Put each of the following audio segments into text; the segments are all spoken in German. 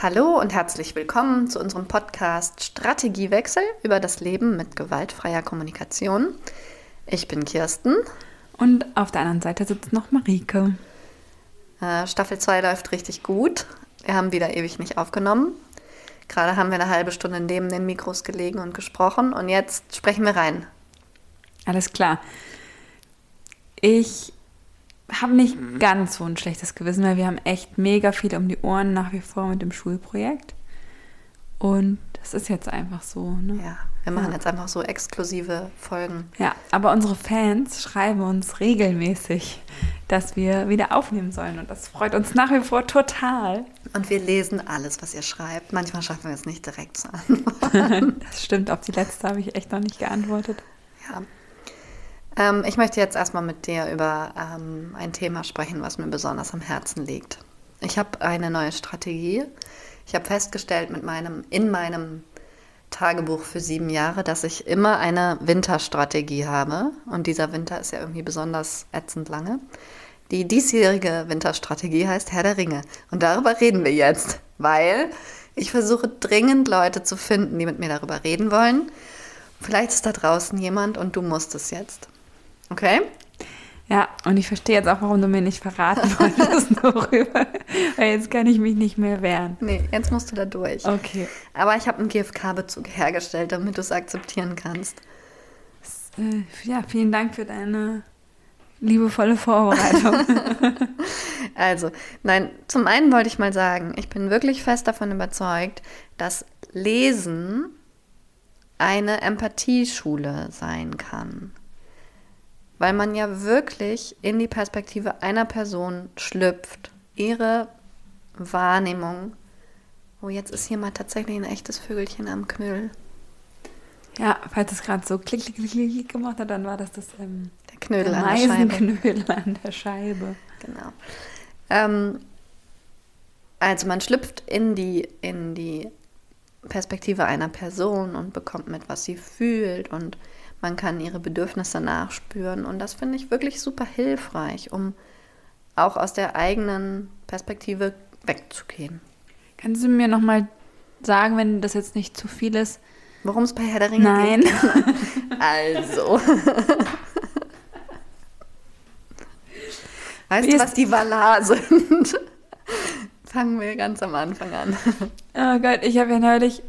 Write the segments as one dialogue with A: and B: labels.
A: Hallo und herzlich willkommen zu unserem Podcast Strategiewechsel über das Leben mit gewaltfreier Kommunikation. Ich bin Kirsten.
B: Und auf der anderen Seite sitzt noch Marike.
A: Äh, Staffel 2 läuft richtig gut. Wir haben wieder ewig nicht aufgenommen. Gerade haben wir eine halbe Stunde neben den Mikros gelegen und gesprochen und jetzt sprechen wir rein.
B: Alles klar. Ich habe nicht ganz so ein schlechtes Gewissen, weil wir haben echt mega viel um die Ohren nach wie vor mit dem Schulprojekt. Und das ist jetzt einfach so. Ne?
A: Ja, wir machen ja. jetzt einfach so exklusive Folgen.
B: Ja, aber unsere Fans schreiben uns regelmäßig, dass wir wieder aufnehmen sollen. Und das freut uns nach wie vor total.
A: Und wir lesen alles, was ihr schreibt. Manchmal schaffen wir es nicht direkt zu antworten.
B: das stimmt, auf die letzte habe ich echt noch nicht geantwortet.
A: Ja, ähm, ich möchte jetzt erstmal mit dir über ähm, ein Thema sprechen, was mir besonders am Herzen liegt. Ich habe eine neue Strategie. Ich habe festgestellt mit meinem, in meinem Tagebuch für sieben Jahre, dass ich immer eine Winterstrategie habe. Und dieser Winter ist ja irgendwie besonders ätzend lange. Die diesjährige Winterstrategie heißt Herr der Ringe. Und darüber reden wir jetzt, weil ich versuche dringend Leute zu finden, die mit mir darüber reden wollen. Vielleicht ist da draußen jemand und du musst es jetzt. Okay.
B: Ja, und ich verstehe jetzt auch, warum du mir nicht verraten wolltest darüber. Weil jetzt kann ich mich nicht mehr wehren.
A: Nee, jetzt musst du da durch.
B: Okay.
A: Aber ich habe einen GFK-Bezug hergestellt, damit du es akzeptieren kannst.
B: Äh, ja, vielen Dank für deine liebevolle Vorbereitung.
A: also, nein, zum einen wollte ich mal sagen, ich bin wirklich fest davon überzeugt, dass Lesen eine Empathieschule sein kann weil man ja wirklich in die Perspektive einer Person schlüpft, ihre Wahrnehmung. Oh, jetzt ist hier mal tatsächlich ein echtes Vögelchen am Knüll.
B: Ja, falls es gerade so klick, klick, klick, klick gemacht hat, dann war das das ähm,
A: der Knödel der an der Scheibe.
B: Knödel an der Scheibe.
A: Genau. Ähm, also man schlüpft in die, in die Perspektive einer Person und bekommt mit, was sie fühlt und man kann ihre Bedürfnisse nachspüren und das finde ich wirklich super hilfreich, um auch aus der eigenen Perspektive wegzugehen.
B: Kannst du mir nochmal sagen, wenn das jetzt nicht zu viel ist?
A: Worum es bei Herr der Ringe
B: Nein.
A: geht? Nein. also. weißt du, was die Valar sind? Fangen wir ganz am Anfang an.
B: Oh Gott, ich habe ja neulich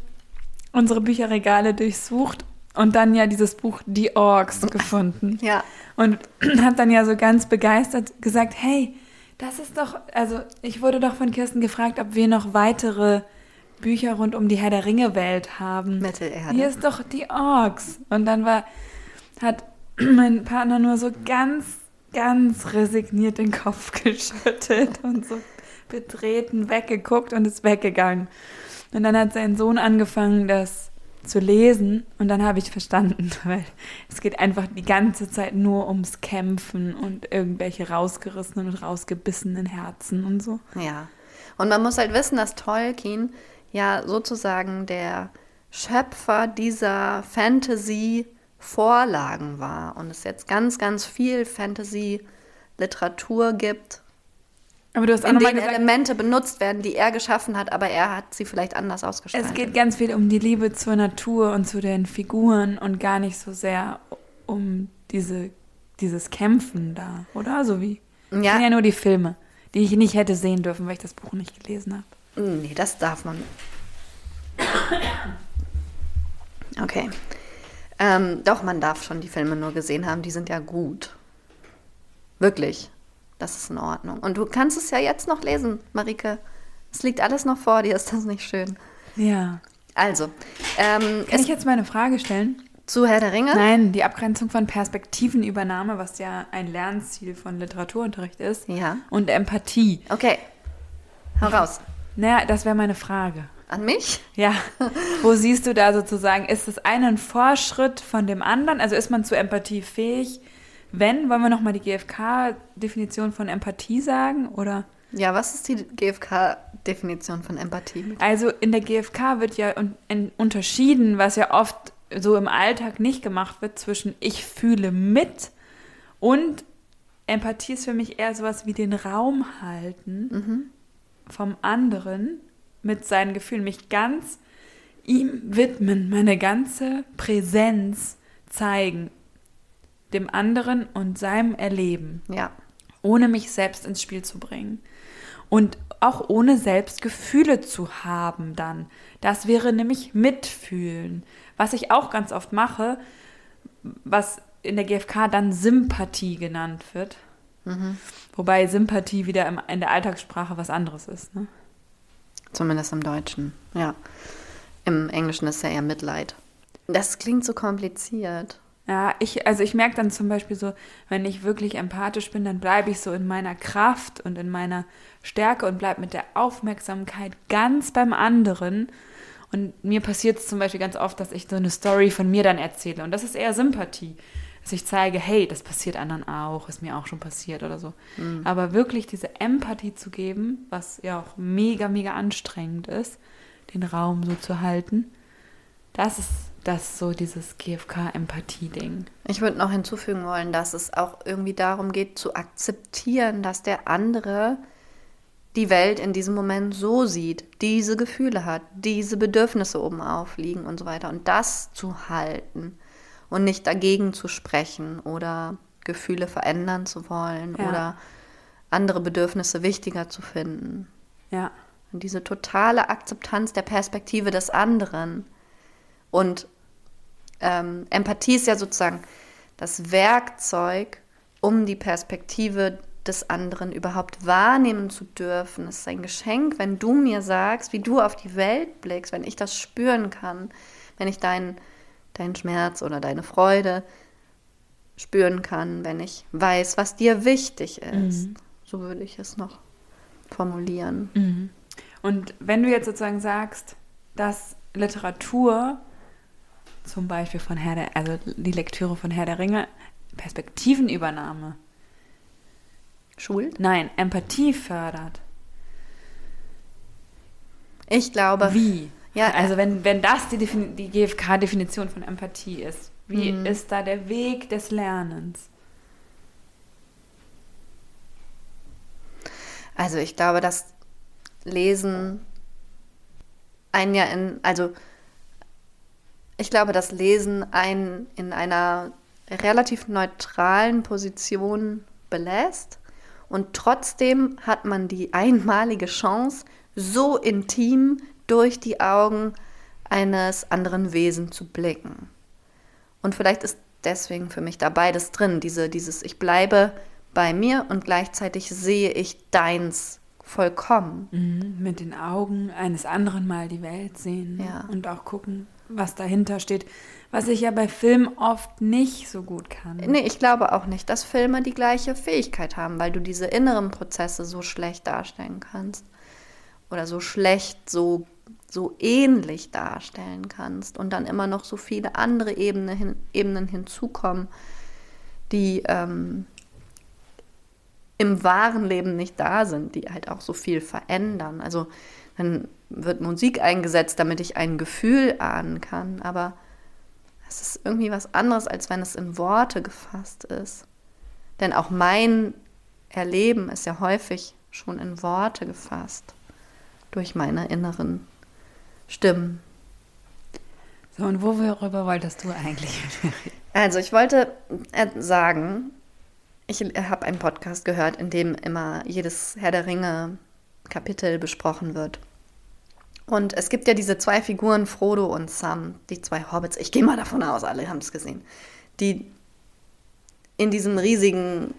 B: unsere Bücherregale durchsucht und dann ja dieses Buch Die Orks gefunden.
A: Ja.
B: Und hat dann ja so ganz begeistert gesagt, hey, das ist doch, also ich wurde doch von Kirsten gefragt, ob wir noch weitere Bücher rund um die Herr der Ringe Welt haben.
A: Mittelerde.
B: Hier ist doch die Orks. Und dann war, hat mein Partner nur so ganz, ganz resigniert den Kopf geschüttelt und so betreten weggeguckt und ist weggegangen. Und dann hat sein Sohn angefangen, das zu lesen und dann habe ich verstanden, weil es geht einfach die ganze Zeit nur ums Kämpfen und irgendwelche rausgerissenen und rausgebissenen Herzen und so.
A: Ja. Und man muss halt wissen, dass Tolkien ja sozusagen der Schöpfer dieser Fantasy-Vorlagen war und es jetzt ganz, ganz viel Fantasy-Literatur gibt,
B: aber du hast
A: in denen gesagt, Elemente benutzt werden, die er geschaffen hat, aber er hat sie vielleicht anders ausgestaltet.
B: Es geht ganz viel um die Liebe zur Natur und zu den Figuren und gar nicht so sehr um diese, dieses Kämpfen da, oder? So wie. Ja. Kenne ja nur die Filme, die ich nicht hätte sehen dürfen, weil ich das Buch nicht gelesen habe.
A: Nee, das darf man. Okay. Ähm, doch, man darf schon die Filme nur gesehen haben, die sind ja gut. Wirklich. Das ist in Ordnung. Und du kannst es ja jetzt noch lesen, Marike. Es liegt alles noch vor dir, ist das nicht schön?
B: Ja.
A: Also. Ähm,
B: Kann ich jetzt mal eine Frage stellen?
A: Zu Herr der Ringe?
B: Nein, die Abgrenzung von Perspektivenübernahme, was ja ein Lernziel von Literaturunterricht ist.
A: Ja.
B: Und Empathie.
A: Okay. Hau raus.
B: Naja, das wäre meine Frage.
A: An mich?
B: Ja. Wo siehst du da sozusagen, ist das eine ein Vorschritt von dem anderen? Also ist man zu Empathie fähig? Wenn, wollen wir nochmal die GfK-Definition von Empathie sagen? Oder?
A: Ja, was ist die GfK-Definition von Empathie?
B: Also in der GfK wird ja unterschieden, was ja oft so im Alltag nicht gemacht wird, zwischen ich fühle mit und Empathie ist für mich eher sowas wie den Raum halten mhm. vom anderen mit seinen Gefühlen, mich ganz ihm widmen, meine ganze Präsenz zeigen, dem anderen und seinem Erleben.
A: Ja.
B: Ohne mich selbst ins Spiel zu bringen. Und auch ohne selbst Gefühle zu haben dann. Das wäre nämlich mitfühlen. Was ich auch ganz oft mache, was in der GfK dann Sympathie genannt wird. Mhm. Wobei Sympathie wieder im, in der Alltagssprache was anderes ist. Ne?
A: Zumindest im Deutschen, ja. Im Englischen ist ja eher Mitleid. Das klingt so kompliziert.
B: Ja, ich, also ich merke dann zum Beispiel so, wenn ich wirklich empathisch bin, dann bleibe ich so in meiner Kraft und in meiner Stärke und bleibe mit der Aufmerksamkeit ganz beim anderen. Und mir passiert es zum Beispiel ganz oft, dass ich so eine Story von mir dann erzähle. Und das ist eher Sympathie. Dass ich zeige, hey, das passiert anderen auch, ist mir auch schon passiert oder so. Mhm. Aber wirklich diese Empathie zu geben, was ja auch mega, mega anstrengend ist, den Raum so zu halten, das ist das so dieses GFK-Empathie-Ding.
A: Ich würde noch hinzufügen wollen, dass es auch irgendwie darum geht, zu akzeptieren, dass der andere die Welt in diesem Moment so sieht, diese Gefühle hat, diese Bedürfnisse oben aufliegen und so weiter. Und das zu halten und nicht dagegen zu sprechen oder Gefühle verändern zu wollen ja. oder andere Bedürfnisse wichtiger zu finden.
B: Ja.
A: Und diese totale Akzeptanz der Perspektive des anderen. Und ähm, Empathie ist ja sozusagen das Werkzeug, um die Perspektive des anderen überhaupt wahrnehmen zu dürfen. Es ist ein Geschenk, wenn du mir sagst, wie du auf die Welt blickst, wenn ich das spüren kann, wenn ich deinen dein Schmerz oder deine Freude spüren kann, wenn ich weiß, was dir wichtig ist. Mhm. So würde ich es noch formulieren.
B: Mhm. Und wenn du jetzt sozusagen sagst, dass Literatur zum Beispiel von Herr der, also die Lektüre von Herr der Ringe, Perspektivenübernahme.
A: Schult?
B: Nein, Empathie fördert.
A: Ich glaube.
B: Wie? Ja, also wenn, wenn das die, die GfK-Definition von Empathie ist, wie mhm. ist da der Weg des Lernens?
A: Also ich glaube, dass Lesen ein ja in, also ich glaube, dass Lesen einen in einer relativ neutralen Position belässt und trotzdem hat man die einmalige Chance, so intim durch die Augen eines anderen Wesens zu blicken. Und vielleicht ist deswegen für mich da beides drin, diese, dieses ich bleibe bei mir und gleichzeitig sehe ich deins vollkommen.
B: Mhm, mit den Augen eines anderen mal die Welt sehen ja. und auch gucken, was dahinter steht, was ich ja bei Filmen oft nicht so gut kann.
A: Nee, ich glaube auch nicht, dass Filme die gleiche Fähigkeit haben, weil du diese inneren Prozesse so schlecht darstellen kannst oder so schlecht, so, so ähnlich darstellen kannst und dann immer noch so viele andere Ebene hin, Ebenen hinzukommen, die ähm, im wahren Leben nicht da sind, die halt auch so viel verändern. Also dann wird Musik eingesetzt, damit ich ein Gefühl ahnen kann, aber es ist irgendwie was anderes, als wenn es in Worte gefasst ist. Denn auch mein Erleben ist ja häufig schon in Worte gefasst durch meine inneren Stimmen.
B: So, und worüber wolltest du eigentlich
A: Also, ich wollte äh, sagen, ich habe einen Podcast gehört, in dem immer jedes Herr der Ringe Kapitel besprochen wird. Und es gibt ja diese zwei Figuren, Frodo und Sam, die zwei Hobbits. Ich gehe mal davon aus, alle haben es gesehen. Die in diesem riesigen,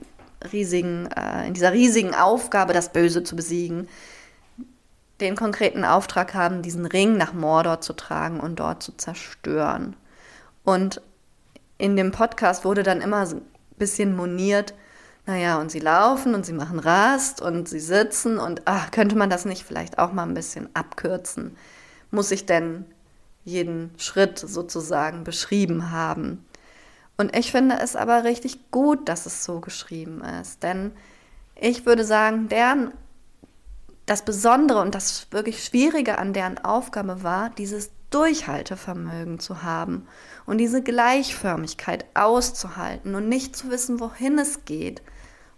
A: riesigen, äh, in dieser riesigen Aufgabe, das Böse zu besiegen, den konkreten Auftrag haben, diesen Ring nach Mordor zu tragen und dort zu zerstören. Und in dem Podcast wurde dann immer ein bisschen moniert, naja, und sie laufen und sie machen Rast und sie sitzen und ach, könnte man das nicht vielleicht auch mal ein bisschen abkürzen? Muss ich denn jeden Schritt sozusagen beschrieben haben? Und ich finde es aber richtig gut, dass es so geschrieben ist, denn ich würde sagen, deren das Besondere und das wirklich Schwierige an deren Aufgabe war, dieses Durchhaltevermögen zu haben und diese Gleichförmigkeit auszuhalten und nicht zu wissen, wohin es geht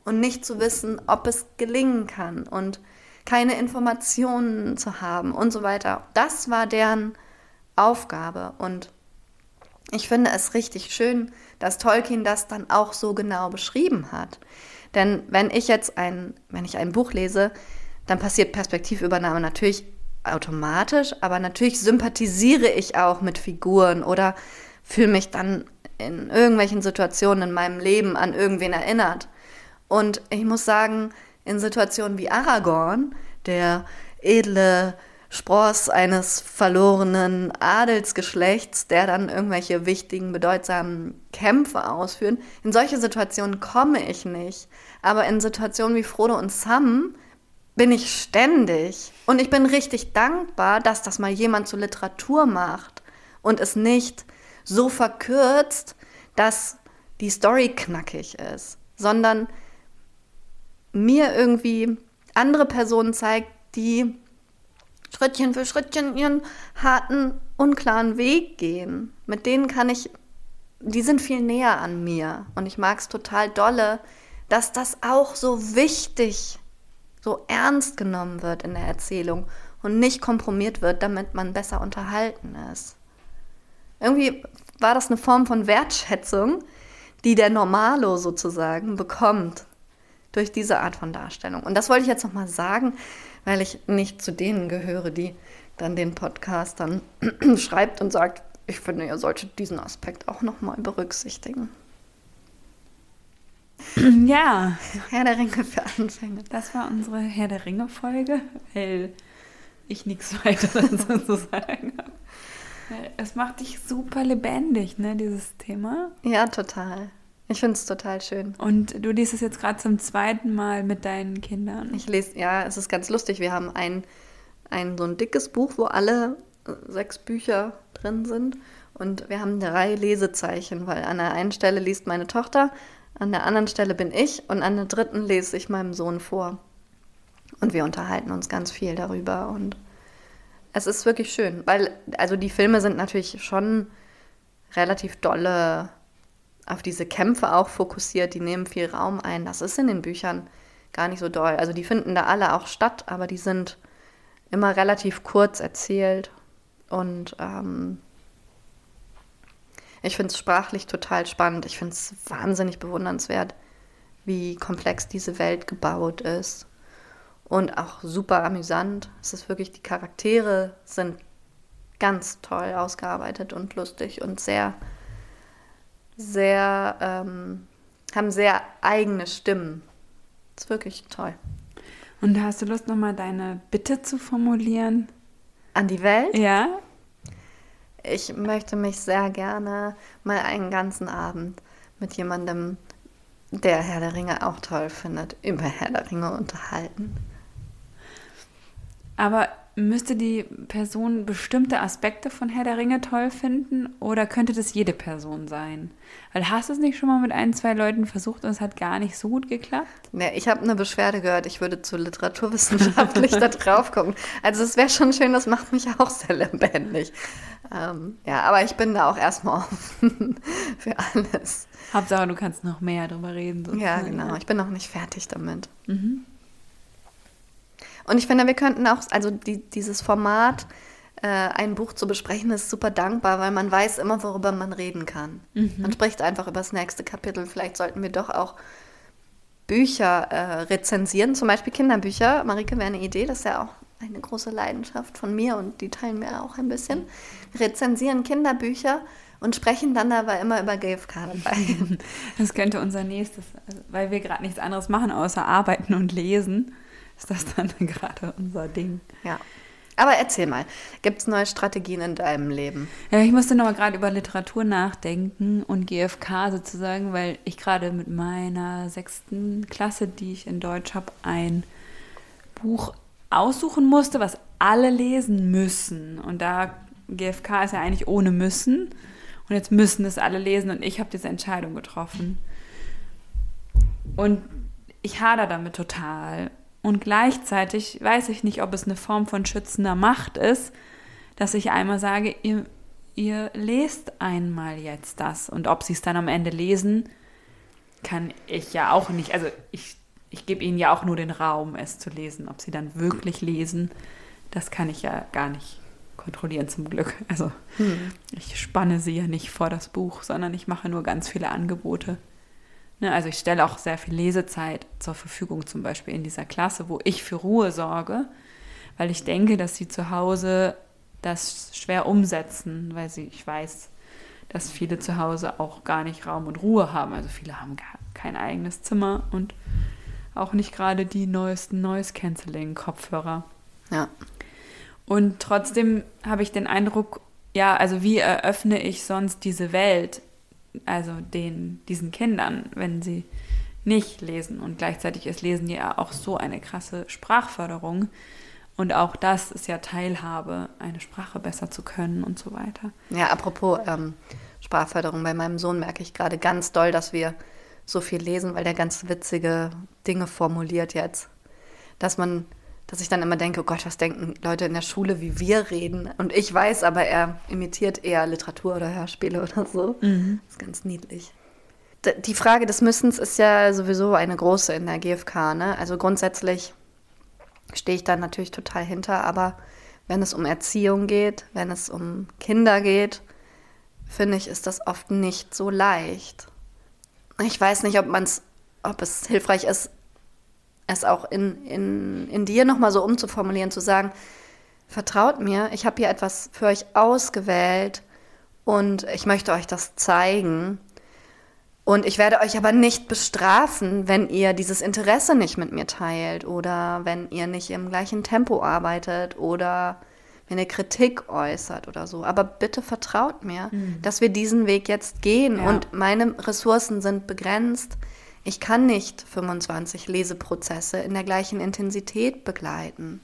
A: und nicht zu wissen, ob es gelingen kann und keine Informationen zu haben und so weiter. Das war deren Aufgabe und ich finde es richtig schön, dass Tolkien das dann auch so genau beschrieben hat. Denn wenn ich jetzt ein, wenn ich ein Buch lese, dann passiert Perspektivübernahme natürlich automatisch, aber natürlich sympathisiere ich auch mit Figuren oder fühle mich dann in irgendwelchen Situationen in meinem Leben an irgendwen erinnert. Und ich muss sagen, in Situationen wie Aragorn, der edle Spross eines verlorenen Adelsgeschlechts, der dann irgendwelche wichtigen, bedeutsamen Kämpfe ausführt, in solche Situationen komme ich nicht. Aber in Situationen wie Frodo und Sam bin ich ständig. Und ich bin richtig dankbar, dass das mal jemand zur Literatur macht und es nicht so verkürzt, dass die Story knackig ist, sondern mir irgendwie andere Personen zeigt, die Schrittchen für Schrittchen ihren harten, unklaren Weg gehen. Mit denen kann ich, die sind viel näher an mir. Und ich mag es total dolle, dass das auch so wichtig, so ernst genommen wird in der Erzählung und nicht kompromiert wird, damit man besser unterhalten ist. Irgendwie war das eine Form von Wertschätzung, die der Normalo sozusagen bekommt durch diese Art von Darstellung. Und das wollte ich jetzt nochmal sagen, weil ich nicht zu denen gehöre, die dann den Podcast dann schreibt und sagt, ich finde, ihr solltet diesen Aspekt auch nochmal berücksichtigen.
B: Ja.
A: Herr der Ringe für Anfänger.
B: Das war unsere Herr der Ringe-Folge, weil ich nichts weiter dazu zu sagen habe. Es macht dich super lebendig, ne, dieses Thema.
A: Ja, total. Ich finde es total schön.
B: Und du liest es jetzt gerade zum zweiten Mal mit deinen Kindern.
A: Ich lese, ja, es ist ganz lustig. Wir haben ein, ein so ein dickes Buch, wo alle äh, sechs Bücher drin sind. Und wir haben drei Lesezeichen, weil an der einen Stelle liest meine Tochter, an der anderen Stelle bin ich und an der dritten lese ich meinem Sohn vor. Und wir unterhalten uns ganz viel darüber. Und es ist wirklich schön, weil, also die Filme sind natürlich schon relativ dolle auf diese Kämpfe auch fokussiert, die nehmen viel Raum ein. Das ist in den Büchern gar nicht so doll. Also die finden da alle auch statt, aber die sind immer relativ kurz erzählt. Und ähm, ich finde es sprachlich total spannend. Ich finde es wahnsinnig bewundernswert, wie komplex diese Welt gebaut ist. Und auch super amüsant. Es ist wirklich, die Charaktere sind ganz toll ausgearbeitet und lustig und sehr sehr, ähm, haben sehr eigene Stimmen. Das ist wirklich toll.
B: Und hast du Lust, nochmal deine Bitte zu formulieren?
A: An die Welt?
B: Ja.
A: Ich möchte mich sehr gerne mal einen ganzen Abend mit jemandem, der Herr der Ringe auch toll findet, über Herr der Ringe unterhalten.
B: Aber müsste die Person bestimmte Aspekte von Herr der Ringe toll finden oder könnte das jede Person sein? Weil hast du es nicht schon mal mit ein, zwei Leuten versucht und es hat gar nicht so gut geklappt?
A: Nee, ich habe eine Beschwerde gehört, ich würde zu literaturwissenschaftlich da drauf gucken. Also es wäre schon schön, das macht mich auch sehr lebendig. Ähm, ja, aber ich bin da auch erstmal offen für alles.
B: Hauptsache, du kannst noch mehr darüber reden.
A: Sozusagen. Ja, genau. Ich bin noch nicht fertig damit. Mhm. Und ich finde, wir könnten auch, also die, dieses Format, äh, ein Buch zu besprechen, ist super dankbar, weil man weiß immer, worüber man reden kann. Mhm. Man spricht einfach über das nächste Kapitel. Vielleicht sollten wir doch auch Bücher äh, rezensieren, zum Beispiel Kinderbücher. Marike wäre eine Idee, das ist ja auch eine große Leidenschaft von mir und die teilen wir auch ein bisschen. Wir rezensieren Kinderbücher und sprechen dann aber immer über GFK dabei.
B: Das könnte unser nächstes, also, weil wir gerade nichts anderes machen außer arbeiten und lesen ist das dann gerade unser Ding.
A: Ja. Aber erzähl mal, gibt es neue Strategien in deinem Leben?
B: Ja, ich musste noch mal gerade über Literatur nachdenken und GFK sozusagen, weil ich gerade mit meiner sechsten Klasse, die ich in Deutsch habe, ein Buch aussuchen musste, was alle lesen müssen. Und da GFK ist ja eigentlich ohne müssen. Und jetzt müssen es alle lesen und ich habe diese Entscheidung getroffen. Und ich hader damit total. Und gleichzeitig weiß ich nicht, ob es eine Form von schützender Macht ist, dass ich einmal sage, ihr, ihr lest einmal jetzt das. Und ob sie es dann am Ende lesen, kann ich ja auch nicht. Also ich, ich gebe ihnen ja auch nur den Raum, es zu lesen. Ob sie dann wirklich lesen, das kann ich ja gar nicht kontrollieren zum Glück. Also hm. ich spanne sie ja nicht vor das Buch, sondern ich mache nur ganz viele Angebote. Ne, also ich stelle auch sehr viel Lesezeit zur Verfügung, zum Beispiel in dieser Klasse, wo ich für Ruhe sorge, weil ich denke, dass sie zu Hause das schwer umsetzen, weil sie, ich weiß, dass viele zu Hause auch gar nicht Raum und Ruhe haben. Also viele haben gar kein eigenes Zimmer und auch nicht gerade die neuesten Noise-Canceling-Kopfhörer.
A: Ja.
B: Und trotzdem habe ich den Eindruck, ja, also wie eröffne ich sonst diese Welt, also den, diesen Kindern, wenn sie nicht lesen. Und gleichzeitig ist Lesen ja auch so eine krasse Sprachförderung. Und auch das ist ja Teilhabe, eine Sprache besser zu können und so weiter.
A: Ja, apropos ähm, Sprachförderung, bei meinem Sohn merke ich gerade ganz doll, dass wir so viel lesen, weil der ganz witzige Dinge formuliert jetzt. Dass man, dass ich dann immer denke, oh Gott, was denken Leute in der Schule, wie wir reden? Und ich weiß, aber er imitiert eher Literatur oder Hörspiele oder so. Mhm. Das ist ganz niedlich. Die Frage des Müssens ist ja sowieso eine große in der GfK. Ne? Also grundsätzlich stehe ich da natürlich total hinter, aber wenn es um Erziehung geht, wenn es um Kinder geht, finde ich, ist das oft nicht so leicht. Ich weiß nicht, ob man's, ob es hilfreich ist, es auch in, in, in dir nochmal so umzuformulieren, zu sagen, vertraut mir, ich habe hier etwas für euch ausgewählt und ich möchte euch das zeigen. Und ich werde euch aber nicht bestrafen, wenn ihr dieses Interesse nicht mit mir teilt oder wenn ihr nicht im gleichen Tempo arbeitet oder wenn ihr Kritik äußert oder so. Aber bitte vertraut mir, mhm. dass wir diesen Weg jetzt gehen ja. und meine Ressourcen sind begrenzt. Ich kann nicht 25 Leseprozesse in der gleichen Intensität begleiten.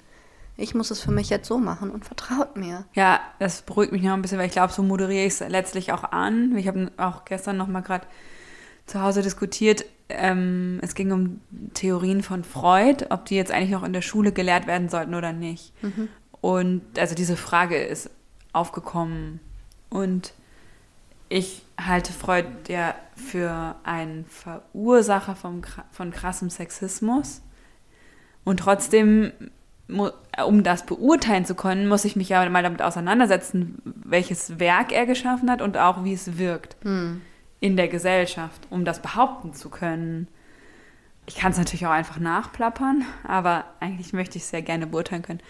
A: Ich muss es für mich jetzt so machen und vertraut mir.
B: Ja, das beruhigt mich noch ein bisschen, weil ich glaube, so moderiere ich es letztlich auch an. Ich habe auch gestern noch mal gerade zu Hause diskutiert. Ähm, es ging um Theorien von Freud, ob die jetzt eigentlich noch in der Schule gelehrt werden sollten oder nicht. Mhm. Und also diese Frage ist aufgekommen. Und ich halte Freud ja für einen Verursacher vom, von krassem Sexismus. Und trotzdem, um das beurteilen zu können, muss ich mich ja mal damit auseinandersetzen, welches Werk er geschaffen hat und auch wie es wirkt. Hm in der Gesellschaft, um das behaupten zu können. Ich kann es natürlich auch einfach nachplappern, aber eigentlich möchte ich es sehr gerne beurteilen können.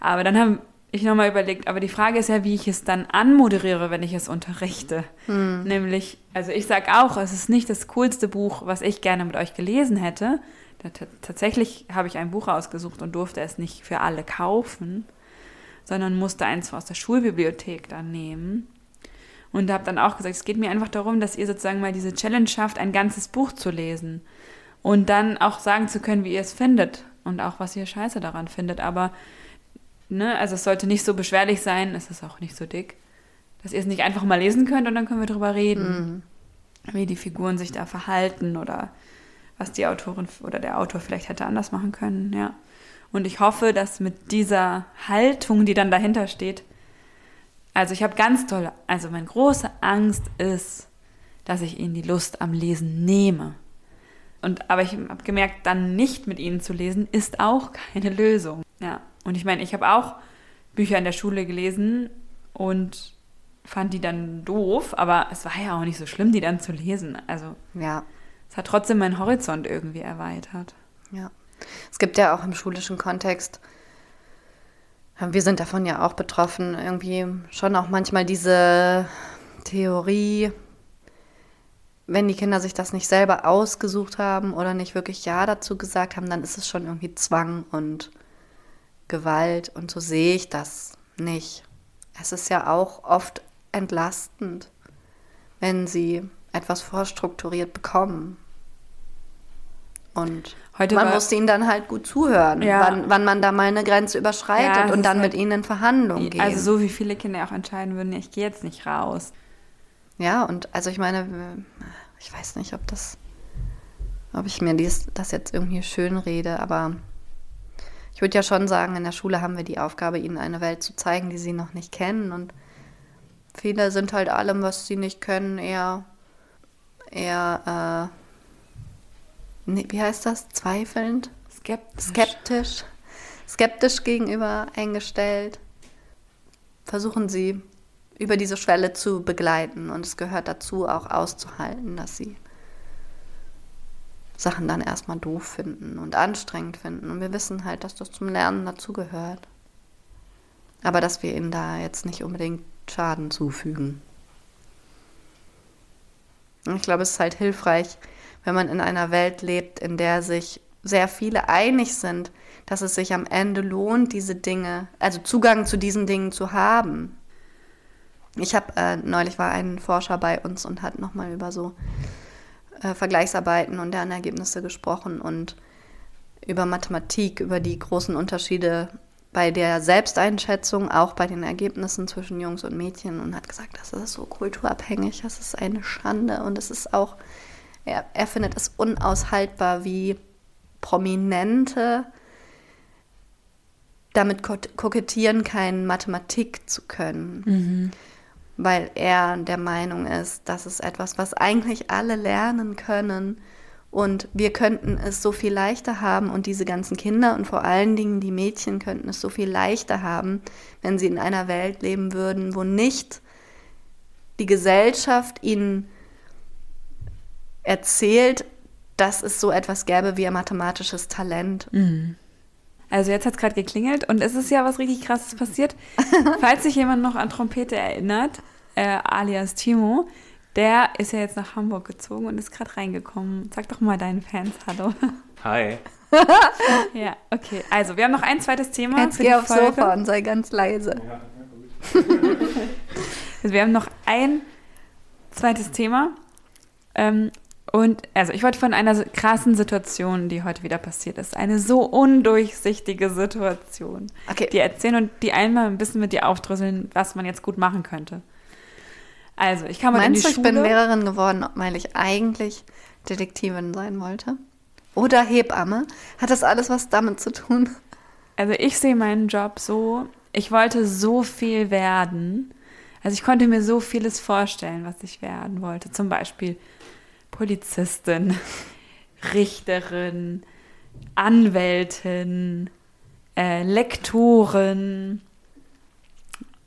B: Aber dann habe ich nochmal überlegt, aber die Frage ist ja, wie ich es dann anmoderiere, wenn ich es unterrichte. Hm. Nämlich, also ich sage auch, es ist nicht das coolste Buch, was ich gerne mit euch gelesen hätte. tatsächlich habe ich ein Buch ausgesucht und durfte es nicht für alle kaufen, sondern musste eins aus der Schulbibliothek dann nehmen. Und habe dann auch gesagt, es geht mir einfach darum, dass ihr sozusagen mal diese Challenge schafft, ein ganzes Buch zu lesen. Und dann auch sagen zu können, wie ihr es findet. Und auch, was ihr scheiße daran findet. Aber, ne, also es sollte nicht so beschwerlich sein, es ist auch nicht so dick, dass ihr es nicht einfach mal lesen könnt und dann können wir drüber reden. Mhm. Wie die Figuren sich da verhalten oder was die Autorin oder der Autor vielleicht hätte anders machen können, ja. Und ich hoffe, dass mit dieser Haltung, die dann dahinter steht, also ich habe ganz tolle, also meine große Angst ist, dass ich ihnen die Lust am Lesen nehme. Und aber ich habe gemerkt, dann nicht mit ihnen zu lesen, ist auch keine Lösung. Ja. Und ich meine, ich habe auch Bücher in der Schule gelesen und fand die dann doof, aber es war ja auch nicht so schlimm, die dann zu lesen. Also
A: ja.
B: es hat trotzdem meinen Horizont irgendwie erweitert.
A: Ja. Es gibt ja auch im schulischen Kontext wir sind davon ja auch betroffen, irgendwie schon auch manchmal diese Theorie, wenn die Kinder sich das nicht selber ausgesucht haben oder nicht wirklich Ja dazu gesagt haben, dann ist es schon irgendwie Zwang und Gewalt und so sehe ich das nicht. Es ist ja auch oft entlastend, wenn sie etwas vorstrukturiert bekommen. Und Heute man muss ihnen dann halt gut zuhören, ja. wann, wann, man da mal eine Grenze überschreitet ja, und dann halt mit ihnen in Verhandlungen geht.
B: Also so wie viele Kinder auch entscheiden würden, ich gehe jetzt nicht raus.
A: Ja, und also ich meine, ich weiß nicht, ob das, ob ich mir dies, das jetzt irgendwie schön rede, aber ich würde ja schon sagen, in der Schule haben wir die Aufgabe, ihnen eine Welt zu zeigen, die sie noch nicht kennen. Und viele sind halt allem, was sie nicht können, eher, eher äh, nee, wie heißt das? Zweifelnd?
B: Skeptisch.
A: Skeptisch. Skeptisch gegenüber eingestellt. Versuchen sie über diese Schwelle zu begleiten. Und es gehört dazu, auch auszuhalten, dass sie Sachen dann erstmal doof finden und anstrengend finden. Und wir wissen halt, dass das zum Lernen dazugehört. Aber dass wir ihnen da jetzt nicht unbedingt Schaden zufügen. Ich glaube, es ist halt hilfreich, wenn man in einer Welt lebt, in der sich sehr viele einig sind, dass es sich am Ende lohnt, diese Dinge, also Zugang zu diesen Dingen zu haben. Ich habe äh, neulich war ein Forscher bei uns und hat nochmal über so äh, Vergleichsarbeiten und deren Ergebnisse gesprochen und über Mathematik, über die großen Unterschiede bei der Selbsteinschätzung, auch bei den Ergebnissen zwischen Jungs und Mädchen und hat gesagt, das ist so kulturabhängig, das ist eine Schande und es ist auch, er, er findet es unaushaltbar, wie Prominente damit kokettieren, kein Mathematik zu können. Mhm. Weil er der Meinung ist, das ist etwas, was eigentlich alle lernen können und wir könnten es so viel leichter haben und diese ganzen Kinder und vor allen Dingen die Mädchen könnten es so viel leichter haben, wenn sie in einer Welt leben würden, wo nicht die Gesellschaft ihnen erzählt, dass es so etwas gäbe wie ein mathematisches Talent.
B: Mhm. Also jetzt hat es gerade geklingelt und es ist ja was richtig krasses passiert. Falls sich jemand noch an Trompete erinnert, äh, alias Timo, der ist ja jetzt nach Hamburg gezogen und ist gerade reingekommen. Sag doch mal deinen Fans Hallo.
C: Hi.
B: ja, okay. Also, wir haben noch ein zweites Thema.
A: Jetzt geh aufs Folge. Sofa und sei ganz leise. Ja,
B: also, wir haben noch ein zweites Thema. Ähm, und also ich wollte von einer krassen Situation, die heute wieder passiert ist, eine so undurchsichtige Situation, okay. die erzählen und die einmal ein bisschen mit dir aufdrüsseln, was man jetzt gut machen könnte. Also, ich kam mal in die
A: du,
B: Schule.
A: ich bin Lehrerin geworden, weil ich eigentlich Detektivin sein wollte? Oder Hebamme? Hat das alles was damit zu tun?
B: Also, ich sehe meinen Job so, ich wollte so viel werden. Also, ich konnte mir so vieles vorstellen, was ich werden wollte. Zum Beispiel Polizistin, Richterin, Anwältin, äh, Lektorin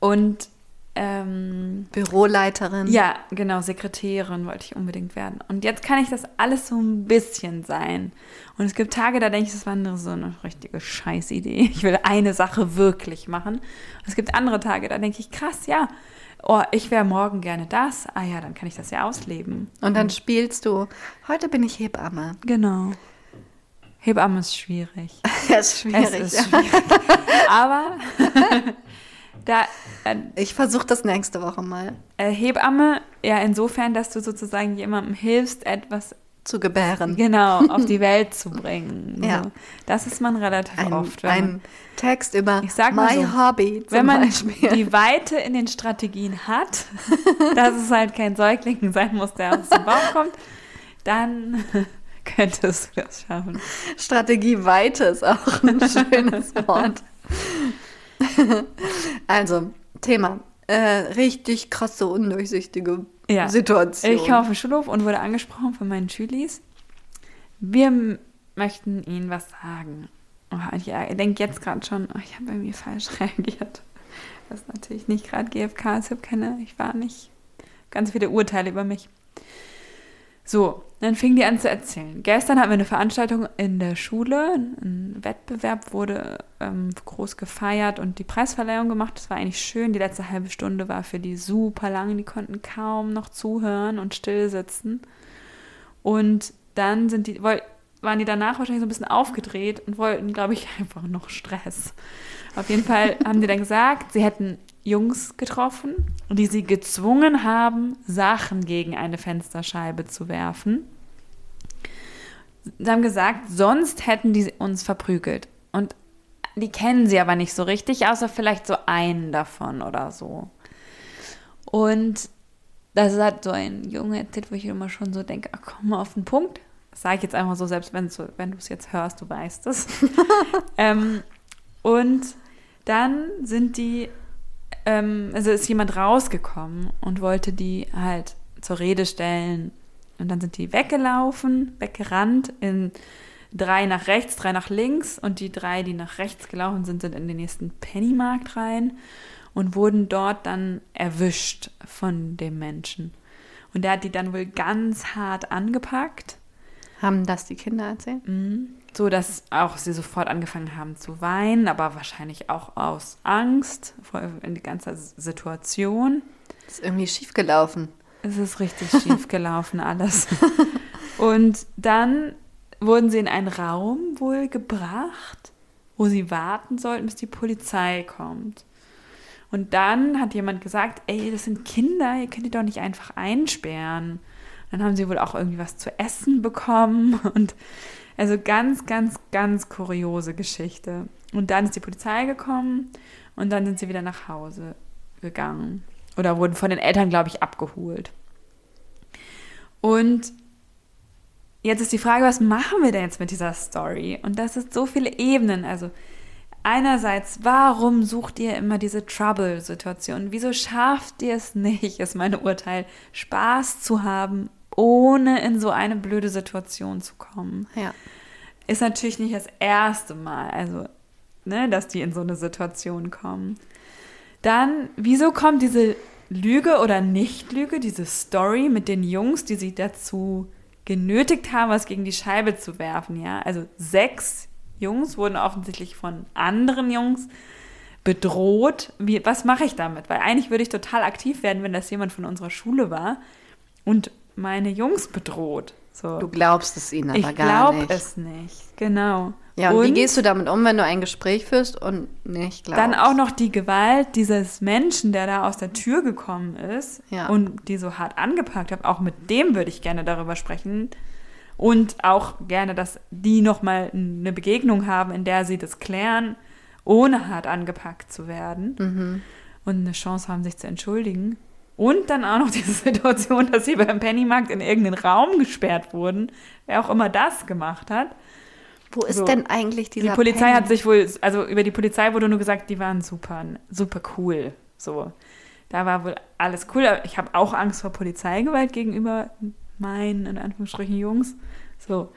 B: und ähm,
A: Büroleiterin.
B: Ja, genau, Sekretärin wollte ich unbedingt werden. Und jetzt kann ich das alles so ein bisschen sein. Und es gibt Tage, da denke ich, das war so eine richtige Scheißidee. Ich will eine Sache wirklich machen. Und es gibt andere Tage, da denke ich, krass, ja, oh, ich wäre morgen gerne das. Ah ja, dann kann ich das ja ausleben.
A: Und dann spielst du, heute bin ich Hebamme.
B: Genau. Hebamme ist schwierig.
A: Es ist schwierig.
B: Es ist schwierig. Aber Da,
A: äh, ich versuche das nächste Woche mal.
B: Äh, Hebamme, ja, insofern, dass du sozusagen jemandem hilfst, etwas
A: zu gebären.
B: Genau, auf die Welt zu bringen.
A: ja.
B: So. Das ist man relativ
A: ein,
B: oft.
A: ein
B: man,
A: Text über My so, Hobby.
B: wenn man Beispiel. die Weite in den Strategien hat, dass es halt kein Säugling sein muss, der aus dem Bauch kommt, dann könntest du das schaffen.
A: Strategie Weite ist auch ein schönes Wort. also, Thema. Äh, richtig krasse, undurchsichtige ja. Situation.
B: Ich kam auf den Schulhof und wurde angesprochen von meinen Schülis. Wir möchten Ihnen was sagen. Oh, ich denke jetzt gerade schon, oh, ich habe irgendwie falsch reagiert. Das ist natürlich nicht gerade GFK. Ich habe keine, ich war nicht ganz viele Urteile über mich. So, dann fing die an zu erzählen. Gestern hatten wir eine Veranstaltung in der Schule. Ein Wettbewerb wurde ähm, groß gefeiert und die Preisverleihung gemacht. Das war eigentlich schön. Die letzte halbe Stunde war für die super lang. Die konnten kaum noch zuhören und still sitzen. Und dann sind die, waren die danach wahrscheinlich so ein bisschen aufgedreht und wollten, glaube ich, einfach noch Stress. Auf jeden Fall haben die dann gesagt, sie hätten Jungs getroffen, die sie gezwungen haben, Sachen gegen eine Fensterscheibe zu werfen. Sie haben gesagt, sonst hätten die uns verprügelt. Und die kennen sie aber nicht so richtig, außer vielleicht so einen davon oder so. Und das hat so ein Junge erzählt, wo ich immer schon so denke, ach, komm mal auf den Punkt. Das sage ich jetzt einfach so, selbst wenn, du es jetzt hörst, du weißt es. ähm, und dann sind die ähm, also ist jemand rausgekommen und wollte die halt zur Rede stellen Und dann sind die weggelaufen, weggerannt, in drei nach rechts, drei nach links und die drei, die nach rechts gelaufen sind, sind in den nächsten Pennymarkt rein und wurden dort dann erwischt von dem Menschen. Und der hat die dann wohl ganz hart angepackt.
A: Haben das die Kinder erzählt?
B: Mhm. So dass auch sie sofort angefangen haben zu weinen, aber wahrscheinlich auch aus Angst vor in die ganze Situation.
A: Ist irgendwie schief gelaufen.
B: Es ist richtig schief gelaufen alles. Und dann wurden sie in einen Raum wohl gebracht, wo sie warten sollten, bis die Polizei kommt. Und dann hat jemand gesagt, ey, das sind Kinder, ihr könnt die doch nicht einfach einsperren. Dann haben sie wohl auch irgendwie was zu essen bekommen und also ganz, ganz, ganz kuriose Geschichte. Und dann ist die Polizei gekommen und dann sind sie wieder nach Hause gegangen oder wurden von den Eltern, glaube ich, abgeholt. Und jetzt ist die Frage, was machen wir denn jetzt mit dieser Story? Und das ist so viele Ebenen. Also einerseits, warum sucht ihr immer diese Trouble-Situation? Wieso schafft ihr es nicht, ist mein Urteil, Spaß zu haben, ohne in so eine blöde Situation zu kommen?
A: Ja.
B: Ist natürlich nicht das erste Mal, also, ne, dass die in so eine Situation kommen. Dann, wieso kommt diese Lüge oder Nicht-Lüge, diese Story mit den Jungs, die sie dazu genötigt haben, was gegen die Scheibe zu werfen, ja? Also sechs Jungs wurden offensichtlich von anderen Jungs bedroht. Wie, was mache ich damit? Weil eigentlich würde ich total aktiv werden, wenn das jemand von unserer Schule war und meine Jungs bedroht. So.
A: Du glaubst es ihnen aber
B: ich
A: gar nicht.
B: glaube es nicht, genau.
A: Ja, und, wie gehst du damit um, wenn du ein Gespräch führst und nicht glaubst?
B: Dann auch noch die Gewalt dieses Menschen, der da aus der Tür gekommen ist
A: Ja.
B: und die so hart angepackt hat. Auch mit dem würde ich gerne darüber sprechen. Und auch gerne, dass die nochmal eine Begegnung haben, in der sie das klären, ohne hart angepackt zu werden.
A: Mhm.
B: Und eine Chance haben, sich zu entschuldigen. Und dann auch noch diese Situation, dass sie beim Pennymarkt in irgendeinen Raum gesperrt wurden, wer auch immer das gemacht hat.
A: Wo ist
B: So.
A: denn eigentlich dieser
B: Die Polizei
A: Penny?
B: hat sich wohl, also über die Polizei wurde nur gesagt, die waren super, super cool. So, da war wohl alles cool. Aber ich habe auch Angst vor Polizeigewalt gegenüber meinen, in Anführungsstrichen, Jungs. So,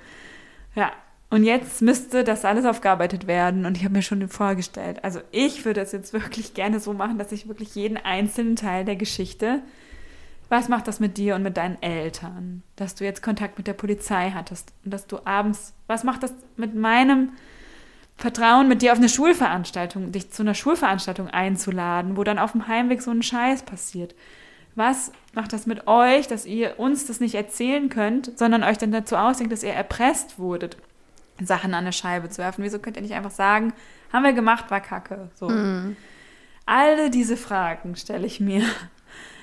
B: ja. Und jetzt müsste das alles aufgearbeitet werden und ich habe mir schon vorgestellt. Also ich würde es jetzt wirklich gerne so machen, dass ich wirklich jeden einzelnen Teil der Geschichte, was macht das mit dir und mit deinen Eltern, dass du jetzt Kontakt mit der Polizei hattest und dass du abends, was macht das mit meinem Vertrauen, mit dir auf eine Schulveranstaltung, dich zu einer Schulveranstaltung einzuladen, wo dann auf dem Heimweg so ein Scheiß passiert. Was macht das mit euch, dass ihr uns das nicht erzählen könnt, sondern euch dann dazu ausdenkt, dass ihr erpresst wurdet, Sachen an eine Scheibe zu werfen? Wieso könnt ihr nicht einfach sagen, haben wir gemacht, war kacke? So. Alle diese Fragen stelle ich mir.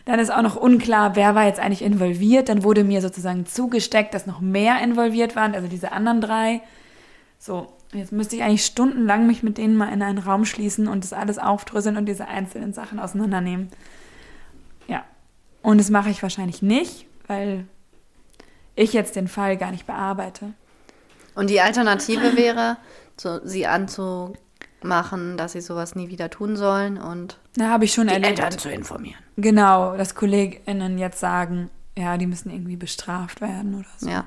B: Dann ist auch noch unklar, wer war jetzt eigentlich involviert. Dann wurde mir sozusagen zugesteckt, dass noch mehr involviert waren, also diese anderen drei. So, jetzt müsste ich eigentlich stundenlang mich mit denen mal in einen Raum schließen und das alles aufdröseln und diese einzelnen Sachen auseinandernehmen. Ja. Und das mache ich wahrscheinlich nicht, weil ich jetzt den Fall gar nicht bearbeite.
A: Und die Alternative wäre, so, sie anzumachen, dass sie sowas nie wieder tun sollen und
B: Da habe ich schon
A: die
B: erlebt.
A: Eltern zu informieren.
B: Genau, dass KollegInnen jetzt sagen, ja, die müssen irgendwie bestraft werden oder so.
A: Ja.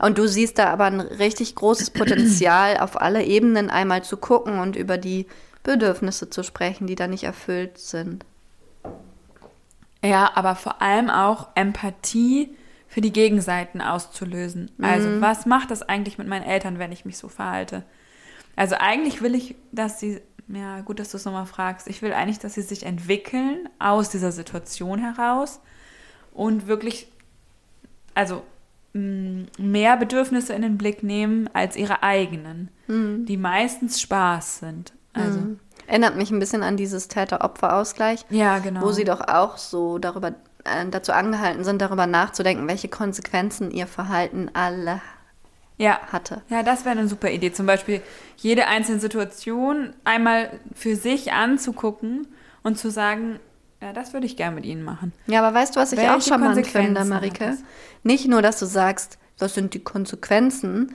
A: Und du siehst da aber ein richtig großes Potenzial, auf alle Ebenen einmal zu gucken und über die Bedürfnisse zu sprechen, die da nicht erfüllt sind.
B: Ja, aber vor allem auch Empathie für die Gegenseiten auszulösen. Also, was macht das eigentlich mit meinen Eltern, wenn ich mich so verhalte? Also, eigentlich will ich, dass sie, ja, gut, dass du es nochmal fragst. Ich will eigentlich, dass sie sich entwickeln aus dieser Situation heraus und wirklich, also, mh, mehr Bedürfnisse in den Blick nehmen als ihre eigenen, die meistens Spaß sind. Also,
A: Erinnert mich ein bisschen an dieses Täter-Opfer-Ausgleich,
B: ja, genau.
A: wo sie doch auch so darüber dazu angehalten sind, darüber nachzudenken, welche Konsequenzen ihr Verhalten alle
B: ja.
A: hatte.
B: Ja, das wäre eine super Idee. Zum Beispiel jede einzelne Situation einmal für sich anzugucken und zu sagen, ja, das würde ich gerne mit Ihnen machen.
A: Ja, aber weißt du, was ich
B: Welche
A: auch charmant
B: Konsequenzen
A: finde, Marike? Nicht nur, dass du sagst, was sind die Konsequenzen,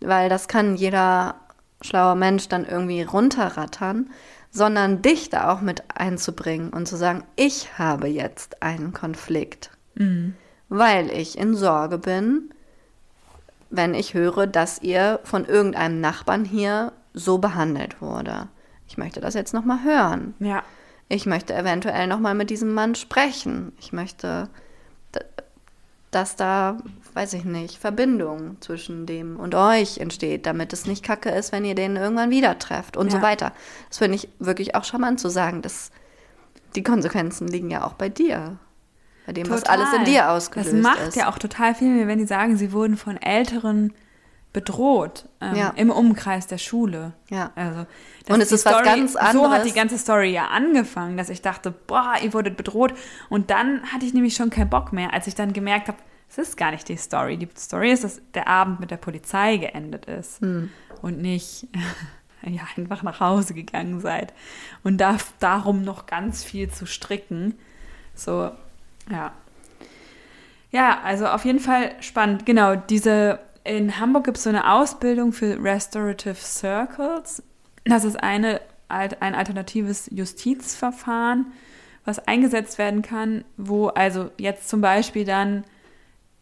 A: weil das kann jeder schlauer Mensch dann irgendwie runterrattern, sondern dich da auch mit einzubringen und zu sagen, ich habe jetzt einen Konflikt.
B: Mhm.
A: weil ich in Sorge bin, wenn ich höre, dass ihr von irgendeinem Nachbarn hier so behandelt wurde. Ich möchte das jetzt nochmal hören.
B: Ja.
A: Ich möchte eventuell nochmal mit diesem Mann sprechen. Ich möchte, dass da, weiß ich nicht, Verbindung zwischen dem und euch entsteht, damit es nicht kacke ist, wenn ihr den irgendwann wieder trefft und so
B: Ja.
A: weiter. Das finde ich wirklich auch charmant zu sagen, dass die Konsequenzen liegen ja auch bei dir. Bei dem, was alles in dir ausgelöst
B: Das macht
A: ist.
B: ja auch total viel, wenn die sagen, sie wurden von Älteren bedroht ähm,
A: Ja.
B: im Umkreis der Schule.
A: Ja.
B: Also,
A: Und es ist was ganz
B: So hat
A: anderes.
B: die ganze Story ja angefangen, dass ich dachte, boah, ihr wurdet bedroht. Und dann hatte ich nämlich schon keinen Bock mehr, als ich dann gemerkt habe, es ist gar nicht die Story. Die Story ist, dass der Abend mit der Polizei geendet ist
A: Hm.
B: und nicht ja, einfach nach Hause gegangen seid. Und da, darum noch ganz viel zu stricken. So, ja. Ja, also auf jeden Fall spannend. Genau, diese in Hamburg gibt es so eine Ausbildung für Restorative Circles. Das ist eine, ein alternatives Justizverfahren, was eingesetzt werden kann, wo also jetzt zum Beispiel dann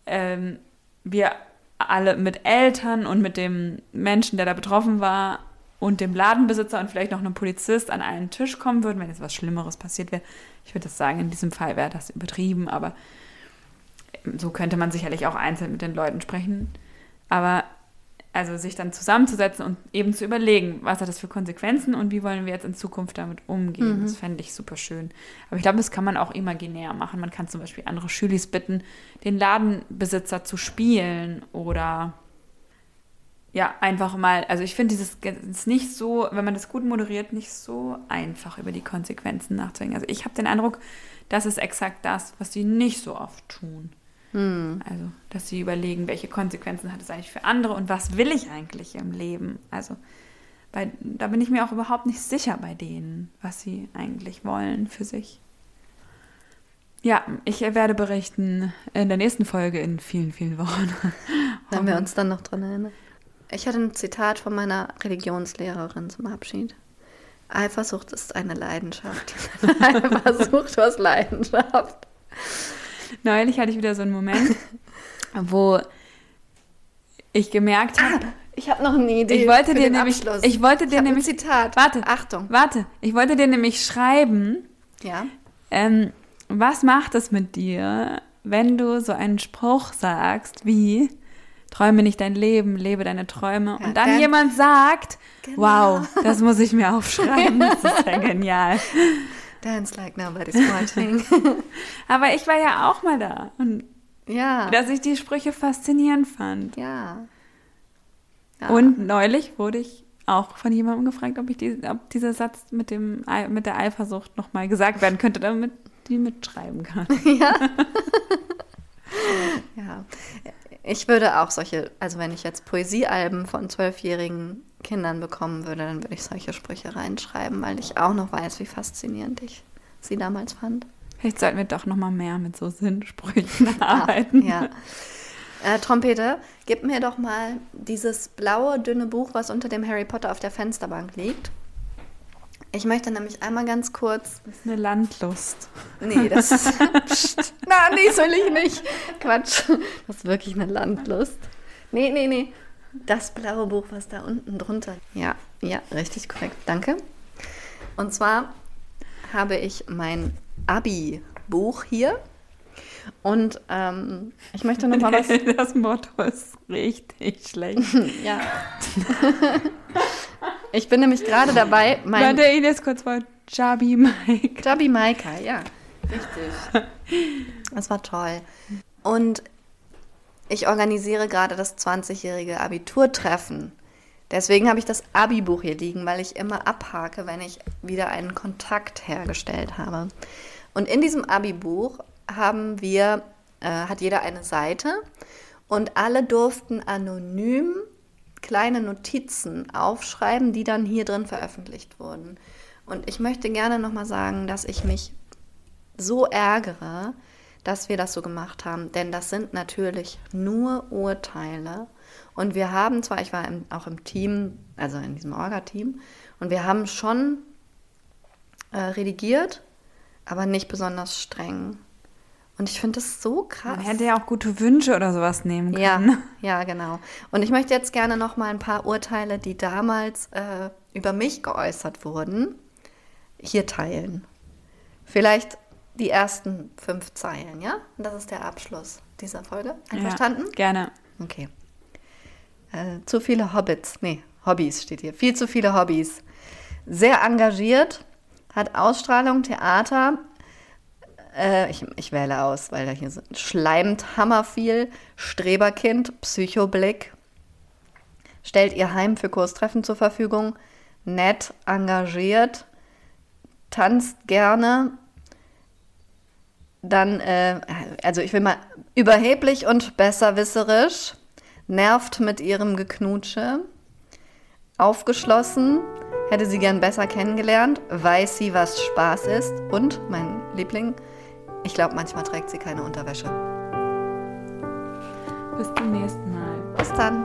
B: ähm, wir alle mit Eltern und mit dem Menschen, der da betroffen war, und dem Ladenbesitzer und vielleicht noch einem Polizist an einen Tisch kommen würden, wenn jetzt was Schlimmeres passiert wäre. Ich würde das sagen, in diesem Fall wäre das übertrieben, aber so könnte man sicherlich auch einzeln mit den Leuten sprechen. Aber also sich dann zusammenzusetzen und eben zu überlegen, was hat das für Konsequenzen und wie wollen wir jetzt in Zukunft damit umgehen. Das fände ich super schön. Aber ich glaube, das kann man auch imaginär machen. Man kann zum Beispiel andere Schülis bitten, den Ladenbesitzer zu spielen oder ja, einfach mal, also ich finde dieses es ist nicht so, wenn man das gut moderiert, nicht so einfach über die Konsequenzen nachzudenken. Also ich habe den Eindruck, das ist exakt das, was sie nicht so oft tun. Also, dass sie überlegen, welche Konsequenzen hat es eigentlich für andere und was will ich eigentlich im Leben. Also, bei, da bin ich mir auch überhaupt nicht sicher bei denen, was sie eigentlich wollen für sich. Ja, ich werde berichten in der nächsten Folge in vielen, vielen Wochen.
A: Wenn wir uns dann noch dran erinnern. Ich hatte ein Zitat von meiner Religionslehrerin zum Abschied. Eifersucht ist eine Leidenschaft. Eifersucht was Leidenschaft.
B: Neulich hatte ich wieder so einen Moment, wo ich gemerkt habe,
A: Ich habe noch eine Idee.
B: Ich wollte dir
A: den
B: nämlich-
A: Abschluss.
B: ich wollte dir
A: hab
B: nämlich-
A: Zitat.
B: Warte.
A: Achtung.
B: warte, ich wollte dir nämlich schreiben,
A: Ja.
B: ähm, was macht es mit dir, wenn du so einen Spruch sagst wie träume nicht dein Leben, lebe deine Träume
A: Ja,
B: und dann
A: dann-
B: jemand sagt,
A: Genau.
B: wow, das muss ich mir aufschreiben, das ist ja genial.
A: Dance like nobody's watching.
B: Aber ich war ja auch mal da und
A: ja.
B: dass ich die Sprüche faszinierend fand.
A: ja. ja.
B: Und neulich wurde ich auch von jemandem gefragt, ob, ich die, ob dieser Satz mit, dem, mit der Eifersucht nochmal gesagt werden könnte, damit die mitschreiben kann.
A: Ja, ich würde auch solche, also wenn ich jetzt Poesiealben von zwölfjährigen Kindern bekommen würde, dann würde ich solche Sprüche reinschreiben, weil ich auch noch weiß, wie faszinierend ich sie damals fand.
B: Vielleicht sollten wir doch nochmal mehr mit so Sinnsprüchen arbeiten.
A: Ja. Äh, Trompete, gib mir doch mal dieses blaue, dünne Buch, was unter dem Harry Potter auf der Fensterbank liegt. Ich möchte nämlich einmal ganz kurz
B: Das ist eine Landlust.
A: Nee, das ist. Psst. Nein, nee, soll ich nicht. Quatsch. Das ist wirklich eine Landlust. Nee, nee, nee. Das blaue Buch, was da unten drunter. Ja, ja, richtig korrekt. Danke. Und zwar habe ich mein Abi-Buch hier. Und ähm, ich möchte noch mal was.
B: Das Motto ist richtig schlecht.
A: ja. Ich bin nämlich gerade dabei, mein.
B: Warte, Ines kurz vor Jabi Mike.
A: Jabi Maika, ja. Richtig. Das war toll. Und ich organisiere gerade das 20-jährige Abiturtreffen. Deswegen habe ich das Abi-Buch hier liegen, weil ich immer abhake, wenn ich wieder einen Kontakt hergestellt habe. Und in diesem Abi-Buch haben wir, äh, hat jeder eine Seite und alle durften anonym kleine Notizen aufschreiben, die dann hier drin veröffentlicht wurden. Und ich möchte gerne nochmal sagen, dass ich mich so ärgere, dass wir das so gemacht haben, denn das sind natürlich nur Urteile. Und wir haben zwar, ich war im, auch im Team, also in diesem Orga-Team, und wir haben schon äh, redigiert, aber nicht besonders streng. Und ich finde das so krass.
B: Man hätte ja auch gute Wünsche oder sowas nehmen können.
A: Ja, ja, genau. Und ich möchte jetzt gerne noch mal ein paar Urteile, die damals äh, über mich geäußert wurden, hier teilen. Vielleicht die ersten fünf Zeilen, ja? Und das ist der Abschluss dieser Folge. Einverstanden?
B: Ja, gerne.
A: Okay. Äh, zu viele Hobbits. Nee, Hobbys steht hier. Viel zu viele Hobbys. Sehr engagiert, hat Ausstrahlung, Theater. Äh, ich, ich wähle aus, weil da hier so schleimt hammer viel. Streberkind, Psychoblick. Stellt ihr Heim für Kurstreffen zur Verfügung. Nett, engagiert. Tanzt gerne. Dann, äh, also ich will mal überheblich und besserwisserisch. Nervt mit ihrem Geknutsche. Aufgeschlossen, hätte sie gern besser kennengelernt, weiß sie, was Spaß ist. Und, mein Liebling, ich glaube, manchmal trägt sie keine Unterwäsche.
B: Bis zum nächsten Mal.
A: Bis dann.